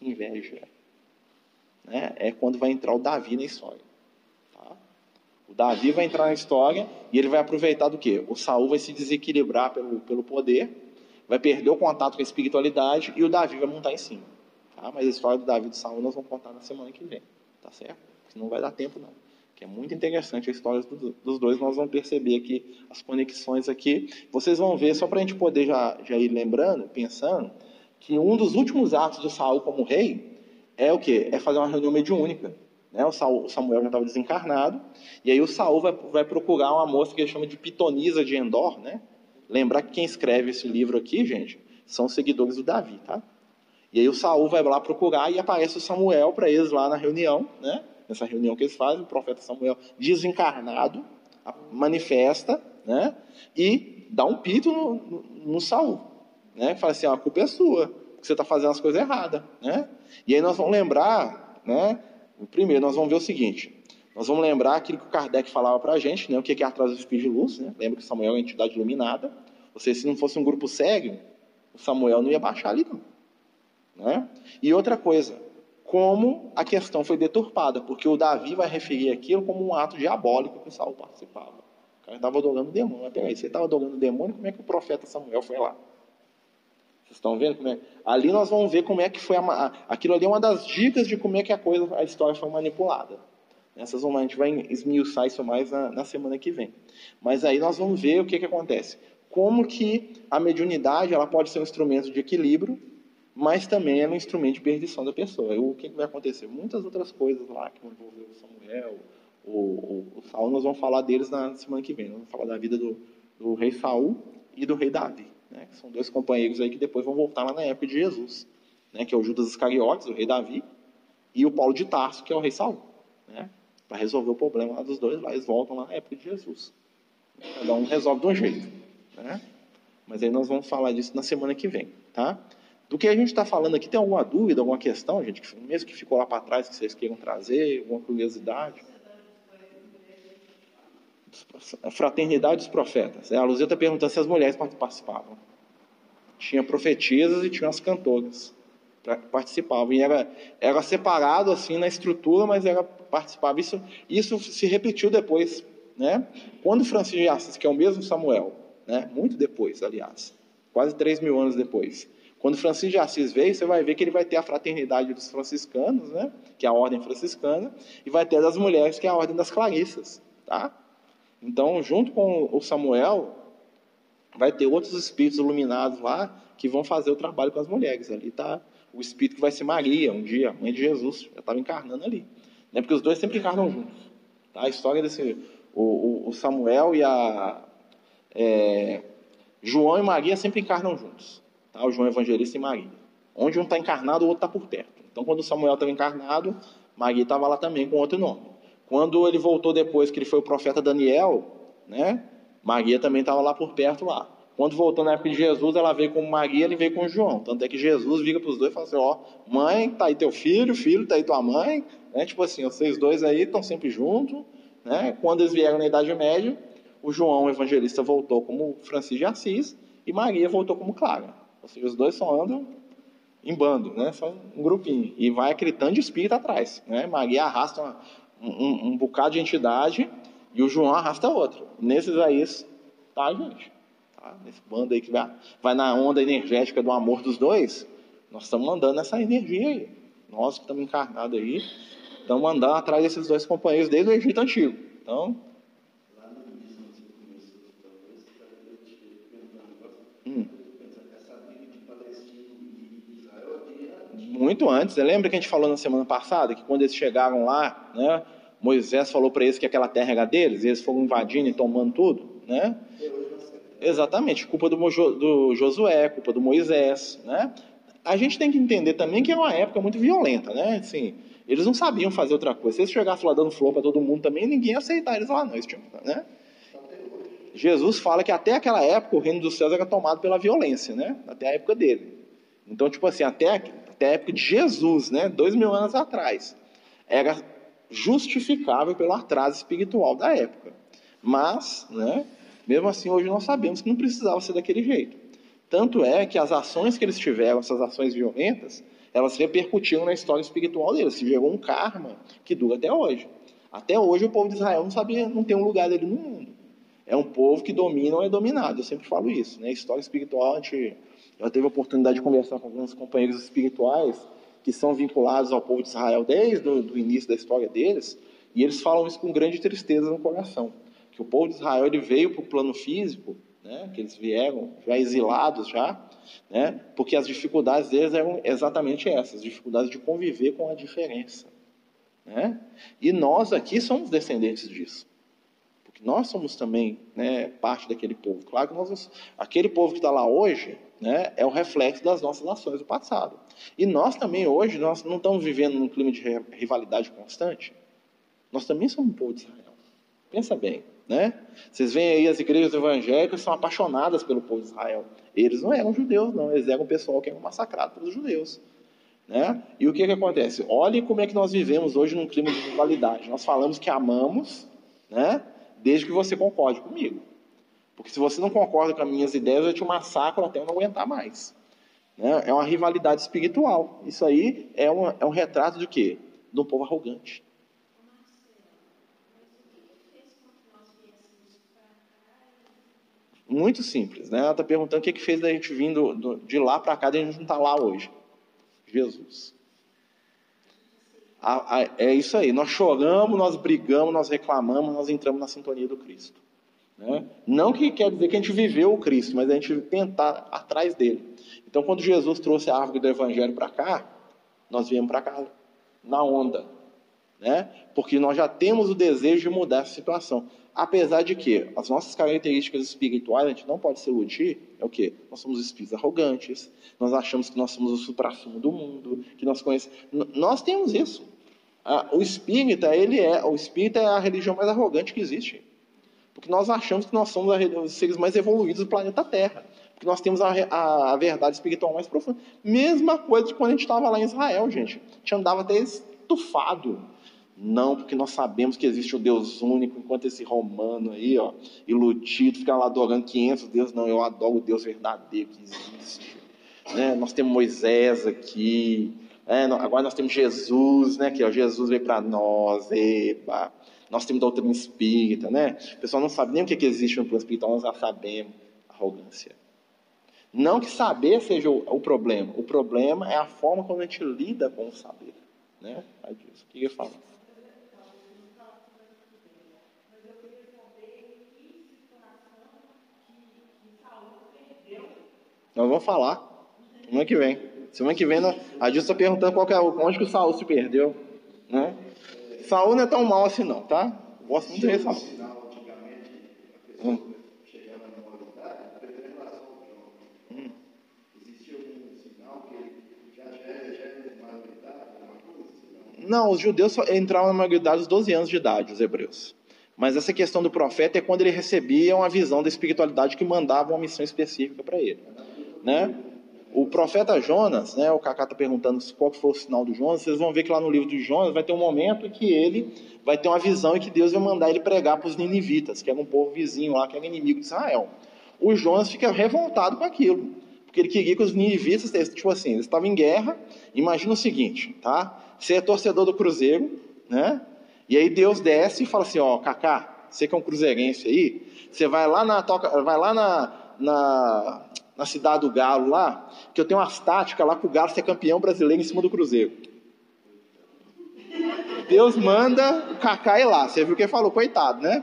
inveja. Né? É quando vai entrar o Davi na história. Tá? O Davi vai entrar na história e ele vai aproveitar do quê? O Saul vai se desequilibrar pelo, pelo poder, vai perder o contato com a espiritualidade e o Davi vai montar em cima. Tá? Mas a história do Davi e do Saul nós vamos contar na semana que vem. Tá certo? Não vai dar tempo não que é muito interessante a história dos dois, nós vamos perceber aqui as conexões aqui. Vocês vão ver, só para a gente poder já, já ir lembrando, pensando, que um dos últimos atos de Saul como rei é o quê? É fazer uma reunião mediúnica. Né? O, Saul, o Samuel já estava desencarnado, e aí o Saul vai, vai procurar uma moça que ele chama de Pitonisa de Endor, né? Lembrar que quem escreve esse livro aqui, gente, são seguidores do Davi, tá? E aí o Saul vai lá procurar e aparece o Samuel para eles lá na reunião, né? nessa reunião que eles fazem, o profeta Samuel desencarnado manifesta, né? E dá um pito no, no, no Saul, né? Fala assim, a culpa é sua, porque você está fazendo as coisas erradas, né? E aí nós vamos lembrar, né? Primeiro nós vamos ver o seguinte, nós vamos lembrar aquilo que o Kardec falava para a gente, né? O que é atrás do espírito de luz, né? Lembra que Samuel é uma entidade iluminada, ou seja, se não fosse um grupo cego, o Samuel não ia baixar ali não, né? E outra coisa, como a questão foi deturpada, porque o Davi vai referir aquilo como um ato diabólico que Saul participava. O cara estava adorando o demônio. Mas peraí, você estava adorando o demônio, como é que o profeta Samuel foi lá? Vocês estão vendo? Como é? Ali nós vamos ver como é que foi a, aquilo ali é uma das dicas de como é que a coisa, a história foi manipulada. Essas vamos, a gente vai esmiuçar isso mais na, na semana que vem. Mas aí nós vamos ver o que, que acontece. Como que a mediunidade ela pode ser um instrumento de equilíbrio mas também é um instrumento de perdição da pessoa. O que vai acontecer? Muitas outras coisas lá que vão envolver o Samuel, o, o, o Saul, nós vamos falar deles na semana que vem. Nós vamos falar da vida do, do rei Saul e do rei Davi, né? que são dois companheiros aí que depois vão voltar lá na época de Jesus, né? que é o Judas Iscariotes, o rei Davi, e o Paulo de Tarso, que é o rei Saul. Né? Para resolver o problema lá dos dois, lá eles voltam lá na época de Jesus. Cada um resolve de um jeito. Né? Mas aí nós vamos falar disso na semana que vem. Tá? Do que a gente está falando aqui, tem alguma dúvida, alguma questão, gente? Mesmo que ficou lá para trás, que vocês queiram trazer, alguma curiosidade? Fraternidade dos profetas. É, a Luzia está perguntando se as mulheres participavam. Tinha profetisas e tinha as cantoras participavam. E era, era separado assim na estrutura, mas era participava. Isso, isso se repetiu depois. Né? Quando Francisco de Assis, que é o mesmo Samuel, né? muito depois, aliás, quase três mil anos depois, quando Francisco de Assis veio, você vai ver que ele vai ter a fraternidade dos franciscanos, né? que é a ordem franciscana, e vai ter das mulheres, que é a ordem das clarissas. Tá? Então, junto com o Samuel, vai ter outros espíritos iluminados lá que vão fazer o trabalho com as mulheres. Ali está o espírito que vai ser Maria, um dia, mãe de Jesus, já estava encarnando ali. Né? Porque os dois sempre encarnam juntos. Tá? A história desse. O, o Samuel e a. É, João e Maria sempre encarnam juntos tá? o João Evangelista e Maria. Onde um está encarnado, o outro está por perto. Então, quando Samuel estava encarnado, Maria estava lá também com outro nome. Quando ele voltou depois, que ele foi o profeta Daniel, né? Maria também estava lá por perto lá. Quando voltou na época de Jesus, ela veio com Maria, ele veio com João. Tanto é que Jesus vira para os dois e fala assim: Ó, mãe, tá aí teu filho, filho, tá aí tua mãe. Né? Tipo assim, vocês dois aí estão sempre juntos. Né? Quando eles vieram na Idade Média, o João o evangelista voltou como Francisco de Assis e Maria voltou como Clara. Ou seja, os dois só andam em bando, né? Só um grupinho. E vai aquele tanto de espírito atrás. Né? Maria arrasta uma, um, um, bocado de entidade e o João arrasta outro. Nesses aí, tá, gente? Tá? Nesse bando aí que vai, vai na onda energética do amor dos dois, nós estamos mandando essa energia aí. Nós que estamos encarnados aí, estamos andando atrás desses dois companheiros desde o Egito Antigo. Então, hum. muito antes. Lembra que a gente falou na semana passada que quando eles chegaram lá, né, Moisés falou para eles que aquela terra era deles, e eles foram invadindo e tomando tudo, né? Exatamente, culpa do, do Josué, culpa do Moisés, né? A gente tem que entender também que é uma época muito violenta, né? Assim, eles não sabiam fazer outra coisa. Se eles chegassem lá dando flor para todo mundo também, ninguém ia aceitar eles lá, não. Eles tinham, né? Jesus fala que até aquela época o reino dos céus era tomado pela violência, né? Até a época dele. Então, tipo assim, até, até a época de Jesus, né? Dois mil anos atrás, era justificável pelo atraso espiritual da época. Mas, né? Mesmo assim, hoje nós sabemos que não precisava ser daquele jeito. Tanto é que as ações que eles tiveram, essas ações violentas, elas repercutiram na história espiritual deles. Se gerou um karma que dura até hoje. Até hoje o povo de Israel não sabia, não tem um lugar dele no mundo. É um povo que domina ou é dominado. Eu sempre falo isso. Né? História espiritual, a gente já teve a oportunidade de conversar com alguns companheiros espirituais que são vinculados ao povo de Israel desde o início da história deles, e eles falam isso com grande tristeza no coração que o povo de Israel ele veio para o plano físico, né, que eles vieram já exilados já, né, porque as dificuldades deles eram exatamente essas, dificuldades de conviver com a diferença, né? E nós aqui somos descendentes disso, nós somos também, né, parte daquele povo. Claro que nós, aquele povo que está lá hoje, né, é o reflexo das nossas ações do passado. E nós também hoje nós não estamos vivendo num clima de rivalidade constante. Nós também somos um povo de Israel. Pensa bem. Né? Vocês veem aí as igrejas evangélicas são apaixonadas pelo povo de Israel. Eles não eram judeus, não. Eles eram um pessoal que era massacrado pelos judeus. Né? E o que, que acontece? Olhe como é que nós vivemos hoje num clima de rivalidade. Nós falamos que amamos, né? Desde que você concorde comigo. Porque se você não concorda com as minhas ideias, eu te massacro até eu não aguentar mais. Né? É uma rivalidade espiritual. Isso aí é, uma, é um retrato de quê? De um povo arrogante. Muito simples, né? Ela está perguntando o que, que fez da gente vindo de lá para cá, e a gente não está lá hoje. Jesus. É isso aí. Nós choramos, nós brigamos, nós reclamamos, nós entramos na sintonia do Cristo. Né? Não que quer dizer que a gente viveu o Cristo, mas a gente tentar atrás dele. Então, quando Jesus trouxe a árvore do Evangelho para cá, nós viemos para cá, na onda. Né? Porque nós já temos o desejo de mudar essa situação. Apesar de que as nossas características espirituais, a gente não pode se iludir, é o quê? Nós somos espíritos arrogantes, nós achamos que nós somos o supra-sumo do mundo, que nós conhecemos. Nós temos isso. O espírita, ele é, o espírita é a religião mais arrogante que existe. Porque nós achamos que nós somos os seres mais evoluídos do planeta Terra. Porque nós temos a, a, a verdade espiritual mais profunda. Mesma coisa de quando a gente estava lá em Israel, gente. A gente andava até estufado não, porque nós sabemos que existe o Deus único, enquanto esse romano aí, ó, iludido, fica lá adorando 500 deuses. Não, eu adoro o Deus verdadeiro que existe. Né? Nós temos Moisés aqui, é, agora nós temos Jesus, né? Que ó, Jesus veio para nós, eba. Nós temos doutrina espírita, né? O pessoal não sabe nem o que, que existe no plano espiritual, nós já sabemos. Arrogância. Não que saber seja o, o, problema, o problema é a forma como a gente lida com o saber. Né? O que ele fala? Nós vamos falar. Semana que vem. Semana que vem, a Dilson está perguntando qual é, onde que o Saul se perdeu. Né? Saul não é tão mal assim não, tá? Gosto muito de Saul. Hum. Não, os judeus entraram na maioridade aos 12 anos de idade, os hebreus. Mas essa questão do profeta é quando ele recebia uma visão da espiritualidade que mandava uma missão específica para ele. Né? O profeta Jonas, né, o Cacá está perguntando qual foi o sinal do Jonas, vocês vão ver que lá no livro de Jonas vai ter um momento em que ele vai ter uma visão e que Deus vai mandar ele pregar para os ninivitas, que era um povo vizinho lá, que era inimigo de Israel. O Jonas fica revoltado com aquilo, porque ele queria que os ninivitas, tipo assim, eles estavam em guerra, imagina o seguinte, tá? Você é torcedor do Cruzeiro, né? E aí Deus desce e fala assim, ó, Cacá, você que é um cruzeirense aí, você vai lá na, vai lá na, na na cidade do Galo lá, que eu tenho umas táticas lá para o Galo ser campeão brasileiro em cima do Cruzeiro. Deus manda o Kaká ir lá. Você viu que ele falou, coitado, né?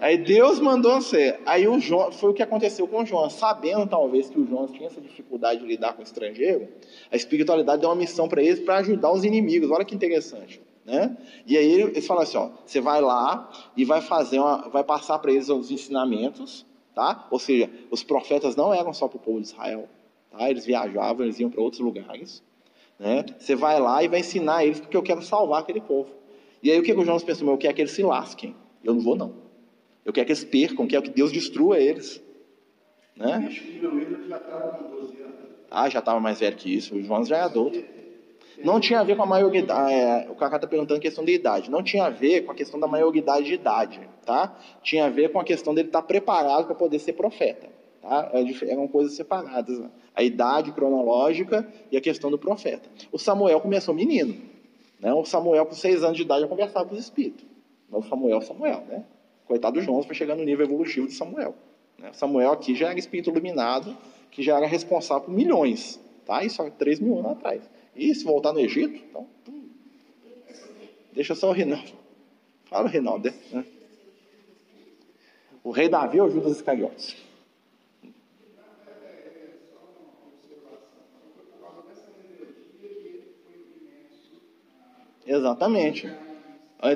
Aí Deus mandou você. Aí o João, foi o que aconteceu com o João. Sabendo talvez que o João tinha essa dificuldade de lidar com o estrangeiro, a espiritualidade deu uma missão para eles para ajudar os inimigos. Olha que interessante. Né? E aí eles falam assim: ó, você vai lá e vai fazer uma, vai passar para eles os ensinamentos Tá? Ou seja, os profetas não eram só para o povo de Israel. Tá? Eles viajavam, eles iam para outros lugares. Né? Você vai lá e vai ensinar eles porque eu quero salvar aquele povo. E aí o que o Jonas pensou? Eu quero que eles se lasquem. Eu não vou, não. Eu quero que eles percam, quero que Deus destrua eles. Né? Ah, já estava mais velho que isso. O Jonas já é adulto. Não tinha a ver com a maioridade. É, o Kaká está perguntando a questão de idade. Não tinha a ver com a questão da maioridade de idade, tá? Tinha a ver com a questão dele estar tá preparado para poder ser profeta, tá? É eram coisas separadas. Né? A idade cronológica e a questão do profeta. O Samuel começou menino, né? O Samuel com seis anos de idade já conversava com os espíritos. O Samuel, Samuel, né? Coitado do João para chegar no nível evolutivo de Samuel. Né? Samuel aqui já era espírito iluminado, que já era responsável por milhões, tá? Isso há três mil anos atrás. E se voltar no Egito, então. Deixa só o Rinaldo. Fala, Rinaldo. Né? O rei Davi ou Judas Iscariotes? Exatamente.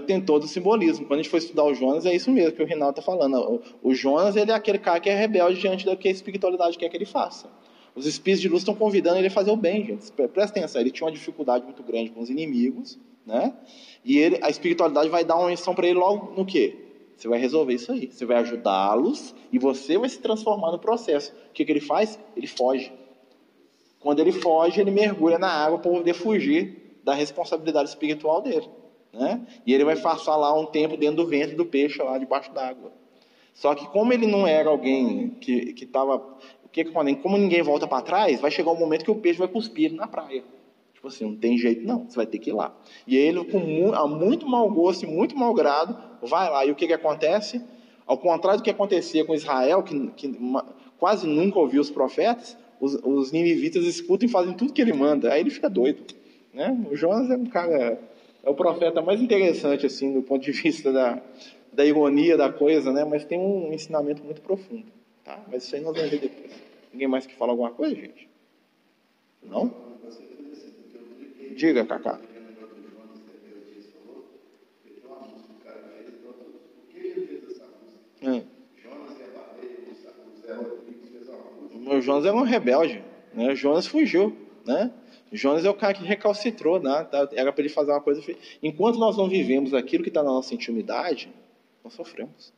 Tem todo o simbolismo. Quando a gente for estudar o Jonas, é isso mesmo que o Rinaldo está falando. O Jonas ele é aquele cara que é rebelde diante da que a espiritualidade quer que ele faça. Os espíritos de luz estão convidando ele a fazer o bem, gente. Presta atenção, ele tinha uma dificuldade muito grande com os inimigos, né? E ele, a espiritualidade vai dar uma missão para ele logo no quê? Você vai resolver isso aí. Você vai ajudá-los e você vai se transformar no processo. O que, que ele faz? Ele foge. Quando ele foge, ele mergulha na água para poder fugir da responsabilidade espiritual dele. Né? E ele vai passar lá um tempo dentro do ventre do peixe, lá debaixo d'água. Só que como ele não era alguém que estava que, que acontece? Como ninguém volta para trás, vai chegar um momento que o peixe vai cuspir na praia. Tipo assim, não tem jeito não, você vai ter que ir lá. E ele, com muito, muito mau gosto e muito mau grado, vai lá. E o que, que acontece? Ao contrário do que acontecia com Israel, que, que uma, quase nunca ouviu os profetas, os, os ninivitas escutam e fazem tudo que ele manda. Aí ele fica doido. Né? O Jonas é um cara, é o profeta mais interessante, assim, do ponto de vista da, da ironia da coisa, né? mas tem um ensinamento muito profundo. Tá? Mas isso aí nós vamos ver depois. Ninguém mais que fala alguma coisa, gente? Não? Diga, Cacá. É. O Jonas é um rebelde. Né? O Jonas fugiu. Né? O Jonas é o cara que recalcitrou. Né? Era para ele fazer uma coisa. Enquanto nós não vivemos aquilo que está na nossa intimidade, nós sofremos.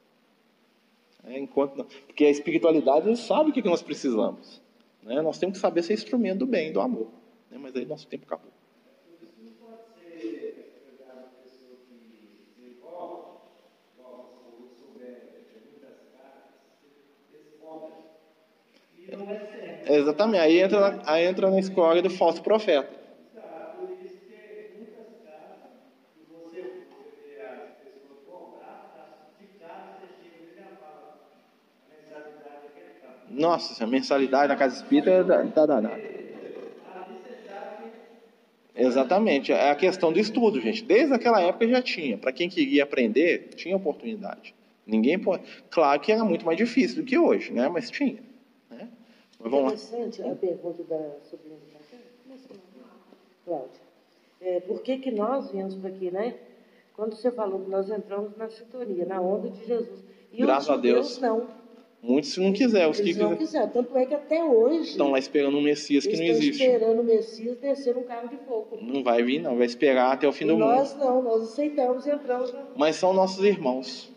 É, enquanto porque a espiritualidade sabe o que nós precisamos. Né? Nós temos que saber ser instrumento do bem, do amor. Né? Mas aí nosso tempo acabou. Exatamente, aí entra, aí entra na escola do falso profeta. Nossa, a mensalidade na casa espírita está danada. Exatamente, é a questão do estudo, gente. Desde aquela época já tinha. Para quem queria aprender, tinha oportunidade. Ninguém pode. Claro que era muito mais difícil do que hoje, né? Mas tinha. Né? Mas vamos Interessante lá. a pergunta da sobrinha Cláudia. É, por que, que nós viemos para aqui, né? Quando você falou que nós entramos na sintonia, na onda de Jesus. E Graças a Deus. Deus não. Muitos não quiser, os Eles que não quiser. Tanto é que até hoje. Estão lá esperando um Messias que não existe. Estão esperando o Messias descer um carro de fogo. Não vai vir, não. Vai esperar até o fim e do nós mundo. Nós não, nós aceitamos e entramos. Mas são nossos irmãos.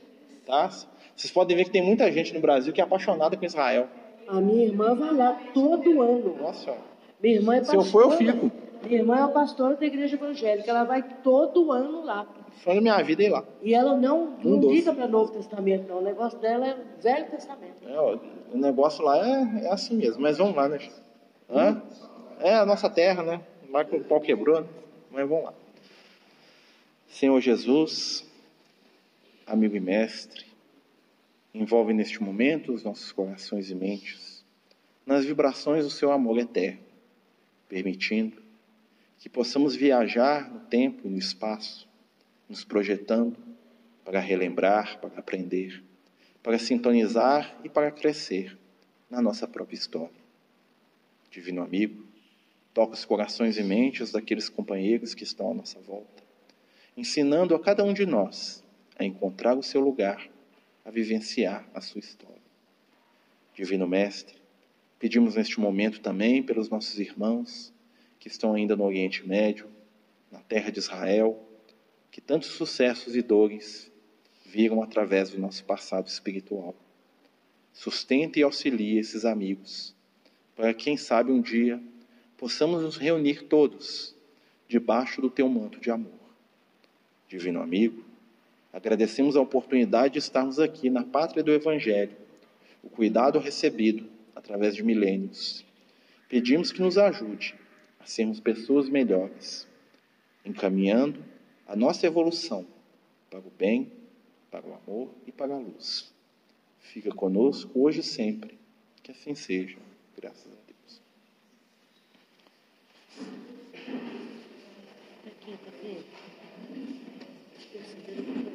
tá? Vocês podem ver que tem muita gente no Brasil que é apaixonada com Israel. A minha irmã vai lá todo ano. Nossa, Minha irmã é Se eu for, eu fico. Minha irmã é pastora da igreja evangélica. Ela vai todo ano lá. da minha vida ir lá. E ela não, não Um liga para Novo Testamento, não. O negócio dela é Velho Testamento. É, ó, o negócio lá é, é assim mesmo, mas vamos lá, né? Hã? É a nossa terra, né? Lá que o pau quebrou, né? mas vamos lá. Senhor Jesus, amigo e mestre, envolve neste momento os nossos corações e mentes nas vibrações do seu amor eterno, permitindo que possamos viajar no tempo e no espaço, nos projetando para relembrar, para aprender, para sintonizar e para crescer na nossa própria história. Divino amigo, toca os corações e mentes daqueles companheiros que estão à nossa volta, ensinando a cada um de nós a encontrar o seu lugar, a vivenciar a sua história. Divino Mestre, pedimos neste momento também pelos nossos irmãos que estão ainda no Oriente Médio, na terra de Israel, que tantos sucessos e dores viram através do nosso passado espiritual. Sustenta e auxilia esses amigos, para quem sabe um dia possamos nos reunir todos debaixo do teu manto de amor. Divino amigo, agradecemos a oportunidade de estarmos aqui na pátria do Evangelho, o cuidado recebido através de milênios. Pedimos que nos ajude a sermos pessoas melhores, encaminhando a nossa evolução para o bem, para o amor e para a luz. Fica conosco hoje e sempre. Que assim seja. Graças a Deus. Aqui, tá vendo? Perceberam que